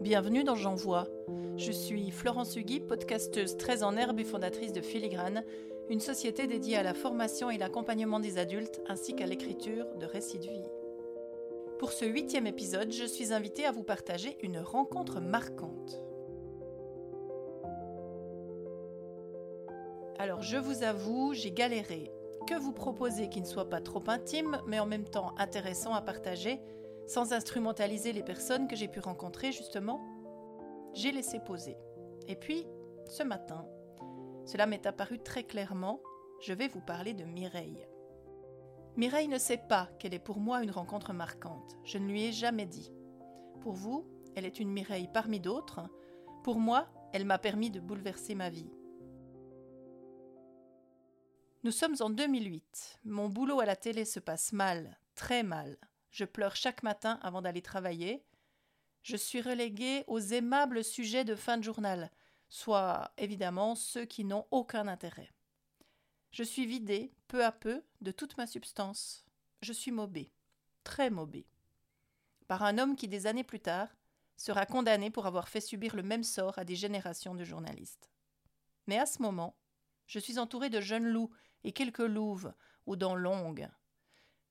bienvenue dans J'envoie. Je suis Florence Hugui, podcasteuse très en herbe et fondatrice de Filigrane, une société dédiée à la formation et l'accompagnement des adultes ainsi qu'à l'écriture de récits de vie. Pour ce huitième épisode, je suis invitée à vous partager une rencontre marquante. Alors je vous avoue, j'ai galéré. Que vous proposer qui ne soit pas trop intime, mais en même temps intéressant à partager sans instrumentaliser les personnes que j'ai pu rencontrer justement, j'ai laissé poser. Et puis, ce matin, cela m'est apparu très clairement, je vais vous parler de Mireille. Mireille ne sait pas qu'elle est pour moi une rencontre marquante, je ne lui ai jamais dit. Pour vous, elle est une Mireille parmi d'autres, pour moi, elle m'a permis de bouleverser ma vie. Nous sommes en 2008. Mon boulot à la télé se passe mal, très mal. Je pleure chaque matin avant d'aller travailler. Je suis reléguée aux aimables sujets de fin de journal, soit évidemment ceux qui n'ont aucun intérêt. Je suis vidée, peu à peu, de toute ma substance. Je suis maubée, très maubée, par un homme qui, des années plus tard, sera condamné pour avoir fait subir le même sort à des générations de journalistes. Mais à ce moment, je suis entourée de jeunes loups et quelques louves aux dents longues,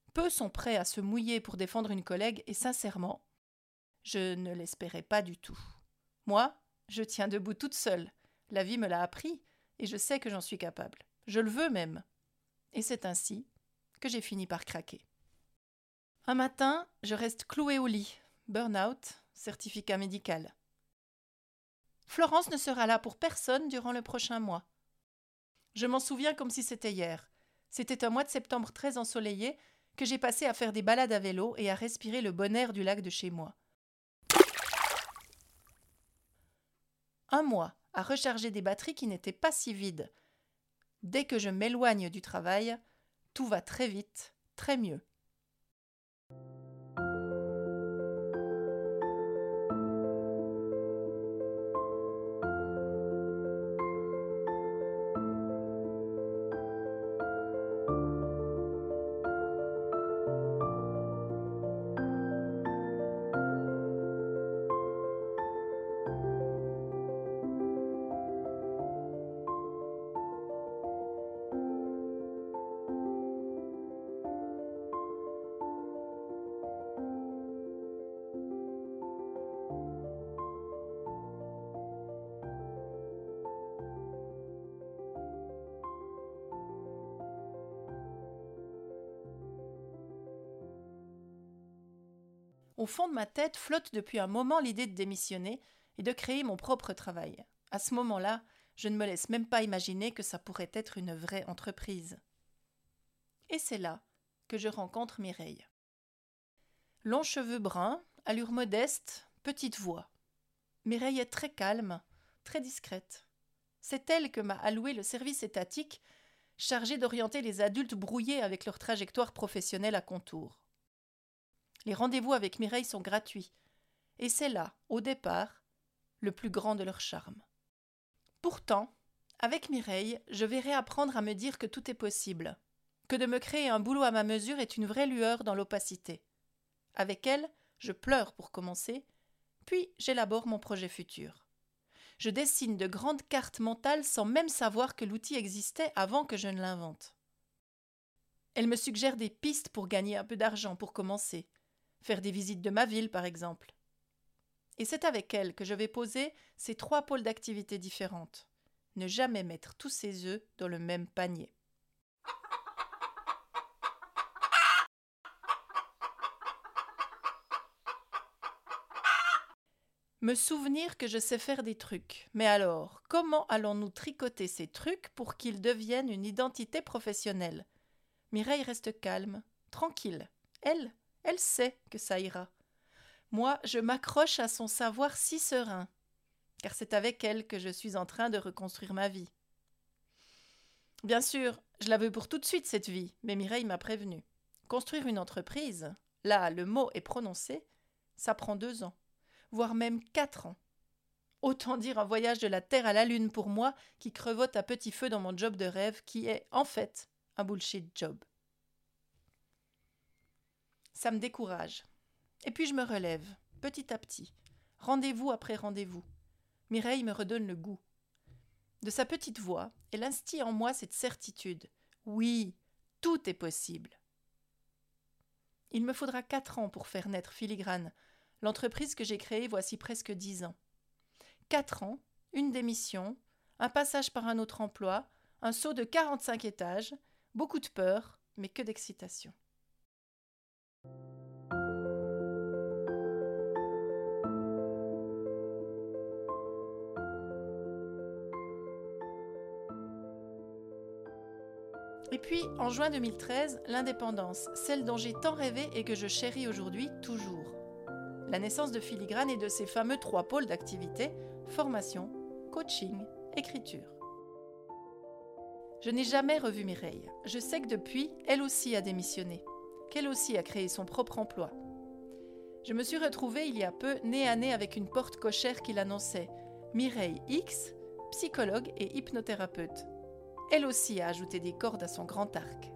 peu sont prêts à se mouiller pour défendre une collègue et sincèrement, je ne l'espérais pas du tout. Moi, je tiens debout toute seule. La vie me l'a appris et je sais que j'en suis capable. Je le veux même. Et c'est ainsi que j'ai fini par craquer. Un matin, je reste clouée au lit. Burn-out, certificat médical. Florence ne sera là pour personne durant le prochain mois. Je m'en souviens comme si c'était hier. C'était un mois de septembre très ensoleillé que j'ai passé à faire des balades à vélo et à respirer le bon air du lac de chez moi. Un mois à recharger des batteries qui n'étaient pas si vides. Dès que je m'éloigne du travail, tout va très vite, très mieux. Au fond de ma tête flotte depuis un moment l'idée de démissionner et de créer mon propre travail. À ce moment-là, je ne me laisse même pas imaginer que ça pourrait être une vraie entreprise. Et c'est là que je rencontre Mireille. Longs cheveux bruns, allure modeste, petite voix. Mireille est très calme, très discrète. C'est elle que m'a alloué le service étatique chargé d'orienter les adultes brouillés avec leur trajectoire professionnelle à contour. Les rendez-vous avec Mireille sont gratuits. Et c'est là, au départ, le plus grand de leur charme. Pourtant, avec Mireille, je vais réapprendre à me dire que tout est possible, que de me créer un boulot à ma mesure est une vraie lueur dans l'opacité. Avec elle, je pleure pour commencer, puis j'élabore mon projet futur. Je dessine de grandes cartes mentales sans même savoir que l'outil existait avant que je ne l'invente. Elle me suggère des pistes pour gagner un peu d'argent pour commencer, faire des visites de ma ville par exemple. Et c'est avec elle que je vais poser ces trois pôles d'activité différentes. Ne jamais mettre tous ses œufs dans le même panier. Me souvenir que je sais faire des trucs. Mais alors, comment allons-nous tricoter ces trucs pour qu'ils deviennent une identité professionnelle? Mireille reste calme, tranquille. Elle, elle sait que ça ira. Moi, je m'accroche à son savoir si serein, car c'est avec elle que je suis en train de reconstruire ma vie. Bien sûr, je la veux pour tout de suite, cette vie, mais Mireille m'a prévenu. Construire une entreprise, là, le mot est prononcé, ça prend deux ans, voire même quatre ans. Autant dire un voyage de la Terre à la Lune pour moi qui crevote à petit feu dans mon job de rêve qui est, en fait, un bullshit job. Ça me décourage. Et puis je me relève, petit à petit, Rendez-vous après rendez-vous. Mireille me redonne le goût. De sa petite voix, elle instille en moi cette certitude. Oui, tout est possible. Il me faudra quatre ans pour faire naître Filigrane, l'entreprise que j'ai créée voici presque dix ans. Quatre ans, une démission, un passage par un autre emploi, un saut de quarante-cinq étages, beaucoup de peur, mais que d'excitation. Et puis, en juin 2013, l'indépendance, celle dont j'ai tant rêvé et que je chéris aujourd'hui toujours. La naissance de Filigrane et de ses fameux trois pôles d'activité formation, coaching, écriture. Je n'ai jamais revu Mireille. Je sais que depuis, elle aussi a démissionné, qu'elle aussi a créé son propre emploi. Je me suis retrouvée il y a peu nez à nez avec une porte cochère qui l'annonçait Mireille X, psychologue et hypnothérapeute elle aussi a ajouté des cordes à son grand arc.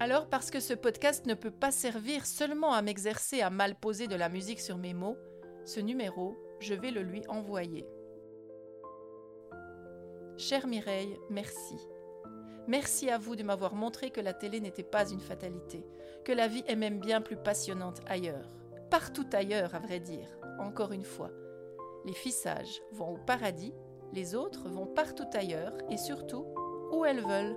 Alors, parce que ce podcast ne peut pas servir seulement à m'exercer à mal poser de la musique sur mes mots, ce numéro, je vais le lui envoyer. Chère Mireille, merci. Merci à vous de m'avoir montré que la télé n'était pas une fatalité, que la vie est même bien plus passionnante ailleurs. Partout ailleurs, à vrai dire, encore une fois. Les filles sages vont au paradis les autres vont partout ailleurs et surtout où elles veulent.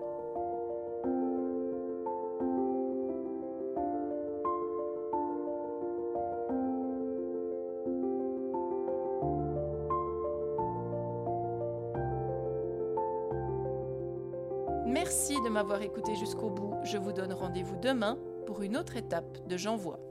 Merci de m'avoir écouté jusqu'au bout. Je vous donne rendez-vous demain pour une autre étape de J'envoie.